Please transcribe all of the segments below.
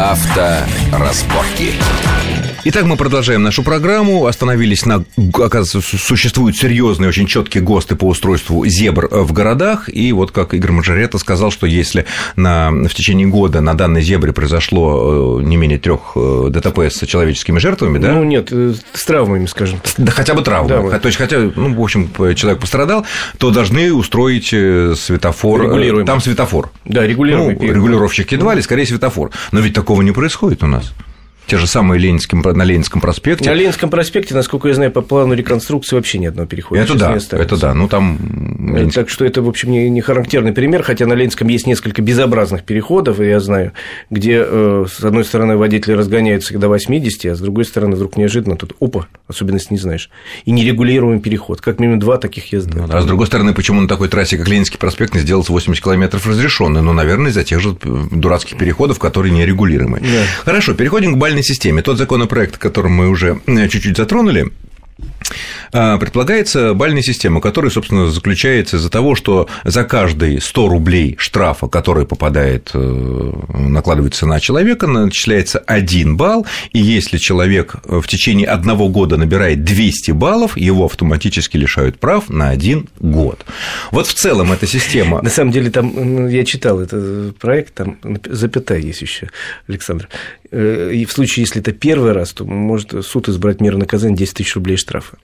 Авторазборки. Итак, мы продолжаем нашу программу. Остановились на... Оказывается, существуют серьезные, очень четкие ГОСТы по устройству зебр в городах. И вот как Игорь Мажорета сказал, что если на... в течение года на данной зебре произошло э, не менее трех э, ДТП с человеческими жертвами, да? Ну, нет, э, с травмами, скажем. Да хотя бы травмы. Да, То есть, хотя, ну, в общем, человек пострадал, то должны устроить светофор. Регулируемый. Там светофор. Да, регулируемый. Ну, регулировщик едва ли, скорее светофор. Но ведь такого не происходит у нас те же самые Ленинским, на Ленинском проспекте. На Ленинском проспекте, насколько я знаю, по плану реконструкции вообще ни одного перехода. Это да, это да, ну там... Так что это, в общем, не, не характерный пример, хотя на Ленинском есть несколько безобразных переходов, и я знаю, где, э, с одной стороны, водители разгоняются до 80, а с другой стороны, вдруг неожиданно тут, опа, особенность не знаешь, и нерегулируемый переход, как минимум два таких я знаю. Ну, а с другой стороны, почему на такой трассе, как Ленинский проспект, не сделался 80 километров разрешенный? Ну, наверное, из-за тех же дурацких переходов, которые нерегулируемы. Да. Хорошо, переходим к бальной системе. Тот закон законопроект, который мы уже э, чуть-чуть затронули, предполагается бальная система, которая, собственно, заключается из-за того, что за каждые 100 рублей штрафа, который попадает, э, накладывается на человека, начисляется 1 балл, и если человек в течение одного года набирает 200 баллов, его автоматически лишают прав на один год. Вот в целом эта система... На самом деле, там я читал этот проект, там запятая есть еще, Александр. Э, и в случае, если это первый раз, то может суд избрать меру наказания 10 тысяч рублей штрафа.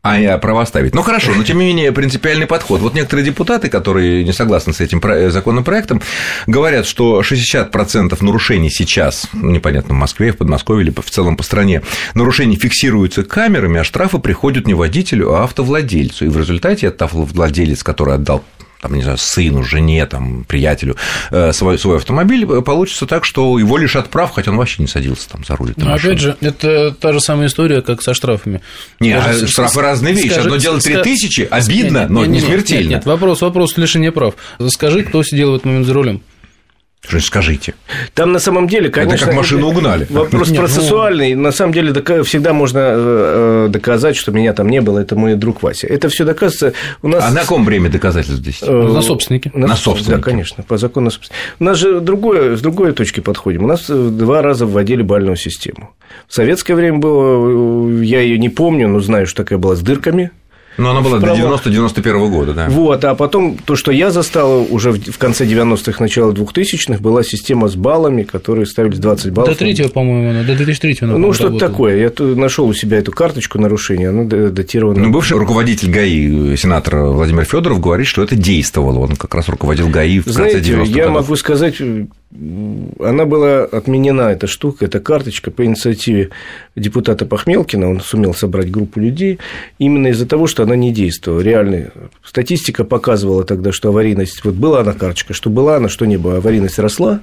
А я право ставить. Ну хорошо, но тем не менее принципиальный подход. Вот некоторые депутаты, которые не согласны с этим законопроектом, говорят, что 60% нарушений сейчас, ну, непонятно, в Москве, в Подмосковье или в целом по стране, нарушений фиксируются камерами, а штрафы приходят не водителю, а автовладельцу. И в результате автовладелец, который отдал там, не знаю, сыну, жене, там, приятелю э, свой, свой автомобиль, э, получится так, что его лишат прав, хотя он вообще не садился там за руль. Но опять же, это та же самая история, как со штрафами. Нет, а штрафы разные вещи. Скажи, Одно дело 3 тысячи, обидно, нет, но нет, не смертельно. Нет, нет, вопрос, вопрос лишения прав. Скажи, кто сидел в этот момент за рулем? Что скажите. Там на самом деле, конечно... Это как машину угнали. Вопрос Нет, ну, процессуальный. Ну... На самом деле всегда можно э, э, доказать, что меня там не было, это мой друг Вася. Это все доказывается у нас... А на каком время доказательств здесь? Э, на собственнике. На, на собственнике. Да, конечно, по закону собственника. У нас же другое, с другой точки подходим. У нас два раза вводили бальную систему. В советское время было, я ее не помню, но знаю, что такая была с дырками но она была до 90-91 года, да. Вот, а потом то, что я застал уже в конце 90-х, начало 2000-х, была система с баллами, которые ставились 20 баллов. До третьего, по-моему, до 2003 она Ну, что-то такое. Я нашел у себя эту карточку нарушения, она датирована. Ну, бывший руководитель ГАИ, сенатор Владимир Федоров говорит, что это действовало. Он как раз руководил ГАИ в конце 90-х я могу сказать, она была отменена, эта штука, эта карточка по инициативе депутата Пахмелкина, он сумел собрать группу людей, именно из-за того, что она не действовала. Реальная статистика показывала тогда, что аварийность, вот была она карточка, что была она, что не было, аварийность росла,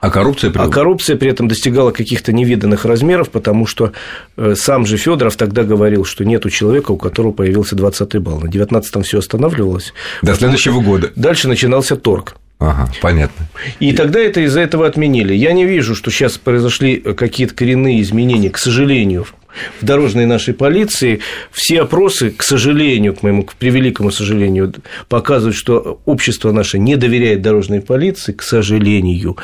а коррупция при... А коррупция при этом достигала каких-то невиданных размеров, потому что э, сам же Федоров тогда говорил, что нет у человека, у которого появился 20-й балл. На 19-м все останавливалось. До следующего года. Дальше начинался торг. Ага, понятно. И тогда это из-за этого отменили. Я не вижу, что сейчас произошли какие-то коренные изменения, к сожалению, в дорожной нашей полиции. Все опросы, к сожалению, к моему к превеликому сожалению, показывают, что общество наше не доверяет дорожной полиции, к сожалению.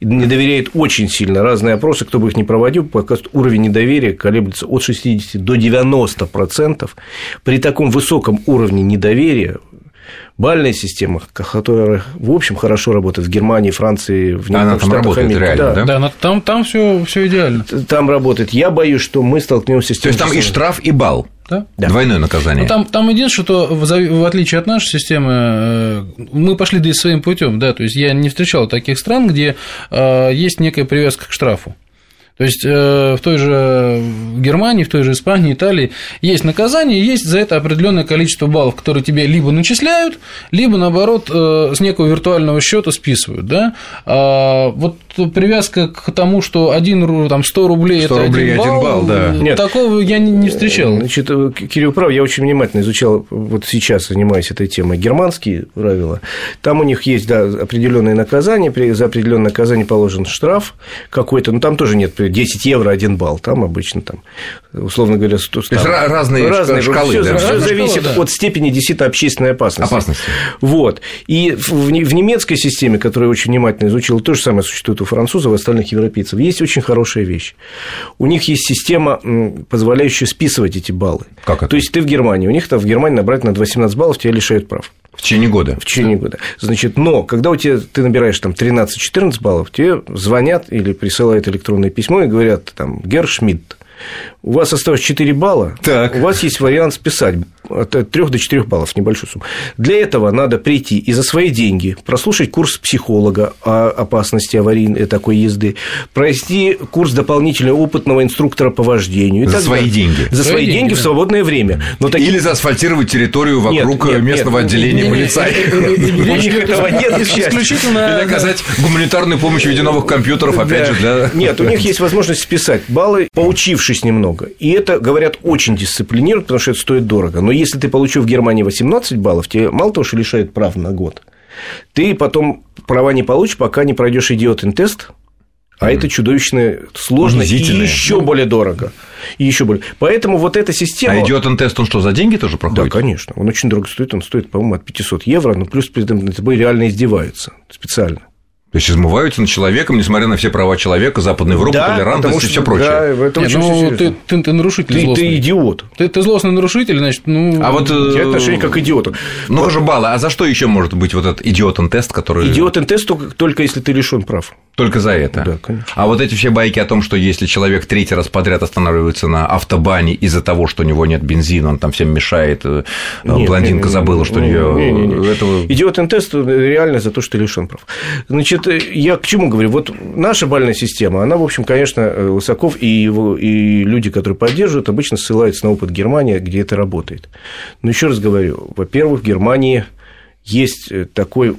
Не доверяет очень сильно. Разные опросы, кто бы их ни проводил, показывают, уровень недоверия колеблется от 60 до 90%. При таком высоком уровне недоверия бальная система, которая, в общем, хорошо работает в Германии, Франции, в Она там работает Америки. реально, да? Да, да там, там все, все идеально. Там работает. Я боюсь, что мы столкнемся с тем, То есть там и штраф, и балл. Да? Да. Двойное наказание. Ну, там, там единственное, что в отличие от нашей системы, э, мы пошли своим путем, да, то есть я не встречал таких стран, где э, есть некая привязка к штрафу. То есть э, в той же Германии, в той же Испании, Италии есть наказание, есть за это определенное количество баллов, которые тебе либо начисляют, либо наоборот э, с некого виртуального счета списывают. Да? А вот привязка к тому, что один, там, 100 рублей 100 это рублей один балл, балл да. Нет. такого я не встречал. Значит, Кирилл прав, я очень внимательно изучал, вот сейчас занимаюсь этой темой, германские правила. Там у них есть да, определенные наказания, за определенное наказание положен штраф какой-то, но там тоже нет 10 евро один балл, там обычно там, условно говоря, 100, То есть разные, разные шкалы. Все, да? все зависит да. от степени действительно общественной опасности. Опасности. Вот. И в, в не- в немецкой системе, которую я очень внимательно изучил, то же самое существует у французов и остальных европейцев. Есть очень хорошая вещь. У них есть система, позволяющая списывать эти баллы. Как это? То есть ты в Германии, у них там в Германии набрать на 18 баллов тебя лишают прав В течение года. в течение года. Значит, но когда у тебя ты набираешь там 13-14 баллов, тебе звонят или присылают электронное письмо и говорят там Гер Шмидт, у вас осталось 4 балла, Так. у вас есть вариант списать от 3 до 4 баллов, небольшую сумму. Для этого надо прийти и за свои деньги прослушать курс психолога о опасности аварийной такой езды, пройти курс дополнительного опытного инструктора по вождению. и За так свои далее. деньги. За Свои свои деньги, деньги в да. свободное время. Но такие- Или заасфальтировать территорию Нет, вокруг нет, местного нет, отделения нет, нет. У них этого нет. Исключительно... Или оказать гуманитарную помощь в виде новых компьютеров, опять же, для... Нет, у них есть возможность списать баллы, поучившись немного. И это, говорят, очень дисциплинирует, потому что это стоит дорого. Но если ты получил в Германии 18 баллов, тебе мало того, что лишают прав на год, ты потом права не получишь, пока не пройдешь идиотин тест, а это чудовищно сложно и еще более дорого. И еще более. Поэтому вот эта система. А идиотен тест, он что, за деньги тоже Да, проходит? конечно. Он очень дорого стоит. Он стоит, по-моему, от 500 евро, но плюс при этом над тобой реально издеваются специально. То есть измываются над человеком, несмотря на все права человека, Западной Европы, Да, толерантность потому и все прочее. Да, это Не, очень ну, ты, ты, ты нарушитель Ты, злостный. ты идиот. Ты, ты злостный нарушитель, значит, ну... А вот, У тебя э, отношение как к идиоту. Ну, же баллы. А за что еще может быть вот этот идиотен тест, который... Идиотен тест только, только если ты лишен прав. Только за это. Да, конечно. А вот эти все байки о том, что если человек третий раз подряд останавливается на автобане из-за того, что у него нет бензина, он там всем мешает, э, Нет, блондинка не, не, забыла, что у не, нее не, не, не. этого. Идиотен тест реально за то, что ты лишен прав. Значит, я к чему говорю? Вот наша бальная система, она, в общем, конечно, Лысаков и, его, и люди, которые поддерживают, обычно ссылаются на опыт Германии, где это работает. Но еще раз говорю, во-первых, в Германии есть такой...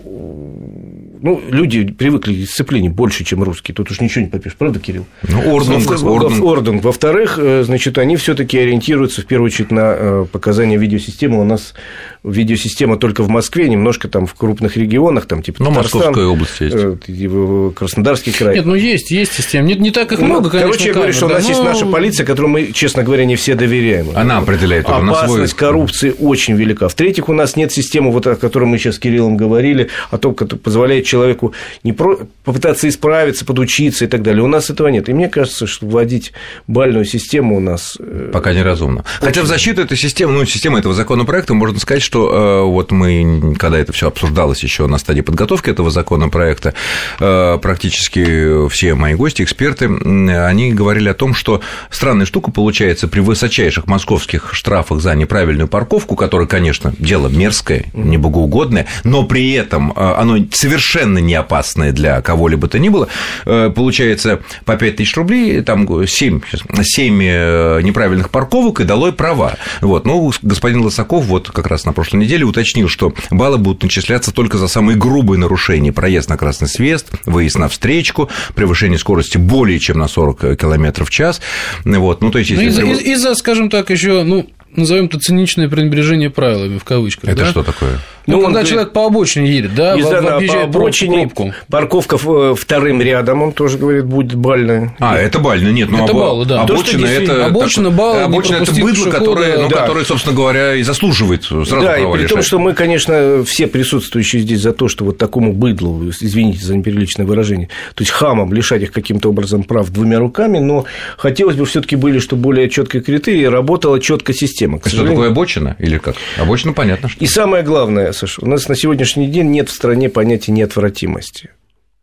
Ну, люди привыкли к дисциплине больше, чем русские. Тут уж ничего не попишешь. Правда, Кирилл? Ну, орден, Во- орден. орден. Во-вторых, э, значит, они все-таки ориентируются в первую очередь на э, показания видеосистемы. У нас видеосистема только в Москве, немножко там в крупных регионах, там типа Ну, Московская область есть. э, и в- Краснодарский край. Нет, ну есть, есть система. Не, не так их Ну, много, конечно. Короче, я говорю, что у да, нас есть но- наша полиция, которую мы, честно говоря, не все доверяем. Она определяет уже на свой- Опасность коррупции очень велика. В-третьих, у нас нет системы, вот о которой мы сейчас с Кириллом говорили, о том, которая позволяет человеку не про... попытаться исправиться, подучиться и так далее. У нас этого нет. И мне кажется, что вводить бальную систему у нас... э, Пока неразумно. Хотя в защиту этой системы, ну, системы этого законопроекта, можно сказать, что э, вот мы, когда это все обсуждалось еще на стадии подготовки этого законопроекта, э, практически все мои гости, эксперты, они говорили о том, что странная штука получается при высочайших московских штрафах за неправильную парковку, которая, конечно, дело мерзкое, не богоугодное, но при этом э, оно совершенно не опасное для кого-либо то ни было, э, получается по 5 тысяч рублей, там 7, 7 э, неправильных парковок и долой права. Вот. Ну, господин Лосаков вот как раз на прошлой неделе уточнил, что баллы будут начисляться только за самые грубые нарушения. Проезд на красный свет, выезд на встречку, превышение скорости более чем на 40 км в час. Вот. Ну, то есть, Ну, если... из-за, прев- из- из-за, скажем так, еще, ну, назовем это циничное пренебрежение правилами в кавычках. Это да? что такое? Ну, Ну, когда он человек по обочине едет, да, на- по объезжает проб- обочине, пробку. парковка э, вторым рядом, он тоже говорит, будет бальная. А, это бально, нет, ну Это баллы, да. То, Обочина действительно- это обочина, так- баллы, не обочина это быдло, пешехода, которое, ну, да. которое, собственно говоря, и заслуживает сразу да, и при том, лишать. что мы, конечно, все присутствующие здесь за то, что вот такому быдлу, извините за неприличное выражение, то есть хамам лишать их каким-то образом прав двумя руками, но хотелось бы все таки были, чтобы более четкие критерии, работала четкая система. К Что сожалению, такое обочина или как? Обочина понятно, что. И самое главное, Саша, у нас на сегодняшний день нет в стране понятия неотвратимости.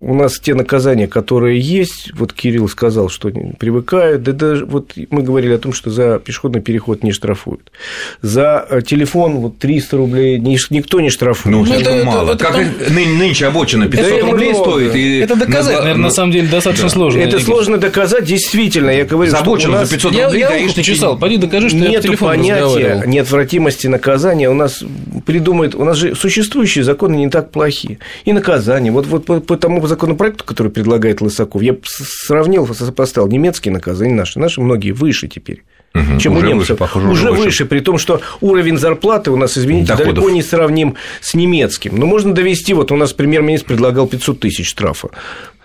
У нас те наказания, которые есть, вот Кирилл сказал, что они привыкают, да даже вот мы говорили о том, что за пешеходный переход не штрафуют. За э, телефон вот 300 рублей ни- никто не штрафует. Ну, Ну, это- мало. это как там- ны- нынче обочина 500 Это рублей много. стоит. И Это доказать, на- наверное, на самом деле достаточно сложно. Это сложно доказать, действительно. Я говорю, За обочину нас за 500 Я, рублей я ухо гаишники- почесал, пойди докажи, что я по нет телефону понятия неотвратимости наказания. У нас придумают, у нас же существующие законы не так плохие. И наказания. Вот, вот по, по тому законопроекту, который предлагает Лысаков, я сравнил, сопоставил немецкие наказания наши. Наши многие выше теперь. Мгм, чем уже у немцев. выше, похоже, уже уже выше. выше. при том, что уровень зарплаты у нас, извините, Доходов. далеко не сравним с немецким. Но можно довести, вот у нас премьер-министр предлагал 500 тысяч штрафа.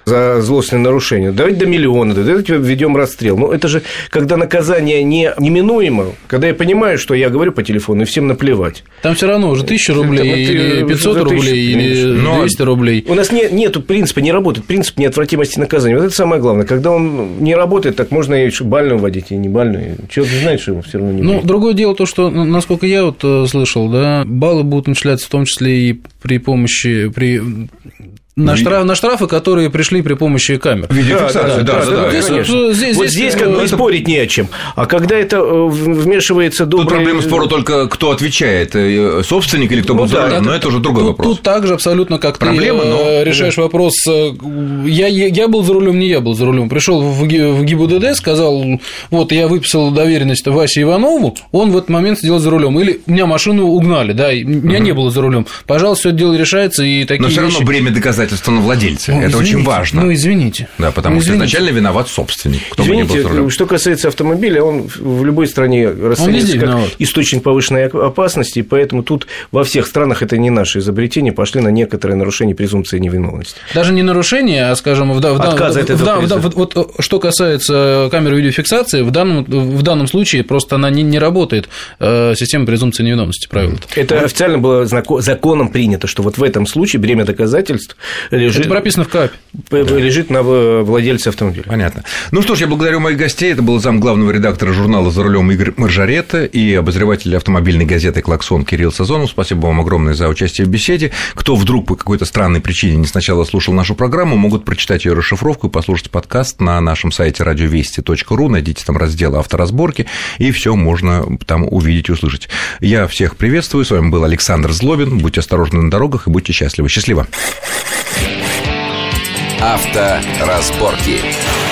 За злостное нарушение. Давайте до миллиона, давайте введем расстрел. Но это же, когда наказание не неминуемо, когда я понимаю, что я говорю по телефону, и всем наплевать. Там все равно уже 1000 рублей, вот, или 500 рублей, тысячу, или 200 Но рублей. У нас не, нету принципа, не работает принцип неотвратимости наказания. Вот это самое главное. Когда он не работает, так можно и бальную вводить, и не бальную. Человек знает, что его все равно не Ну, другое дело то, что, насколько я вот э, слышал, да, баллы будут начисляться в том числе и при помощи, при на, штраф, на штрафы, которые пришли при помощи камер. Видеофиксации, да, да, да, да, да, здесь, вот, здесь, вот здесь как бы это... спорить не о чем. А когда это э, вмешивается добрый... Тут проблема спора только кто отвечает, э, собственник или кто был ну, за рулем, но это уже другой тут, вопрос. Тут также абсолютно как проблема, ты но... Э, решаешь вопрос. Я, я был за рулем, не я был за рулем. Пришел в, ГИБДД, сказал, вот я выписал доверенность Васе Иванову, он в этот момент сидел за рулем. Или меня машину угнали, да, меня угу. не было за рулем. Пожалуйста, все это дело решается, и такие Но все равно бремя доказать обязательства на владельце. Ну, это извините, очень важно. Ну, извините. Да, потому ну, извините. что изначально виноват собственник. Кто извините, бы что касается автомобиля, он в любой стране расценивается как виноват. источник повышенной опасности, и поэтому тут во всех странах это не наше изобретение, пошли на некоторые нарушения презумпции невиновности. Даже не нарушение, а, скажем, в, в, Отказ в, в, в, в, вот, вот что касается камеры видеофиксации, в данном, в данном случае просто она не, не работает, э, система презумпции невиновности, правило. Это ну, официально было законом принято, что вот в этом случае бремя доказательств лежит... Это прописано в КАПе. Лежит на владельце автомобиля. Понятно. Ну что ж, я благодарю моих гостей. Это был зам главного редактора журнала «За рулем» Игорь Маржарета и обозреватель автомобильной газеты «Клаксон» Кирилл Сазонов. Спасибо вам огромное за участие в беседе. Кто вдруг по какой-то странной причине не сначала слушал нашу программу, могут прочитать ее расшифровку и послушать подкаст на нашем сайте радиовести.ру. Найдите там раздел авторазборки, и все можно там увидеть и услышать. Я всех приветствую. С вами был Александр Злобин. Будьте осторожны на дорогах и будьте счастливы. Счастливо. Авторазборки.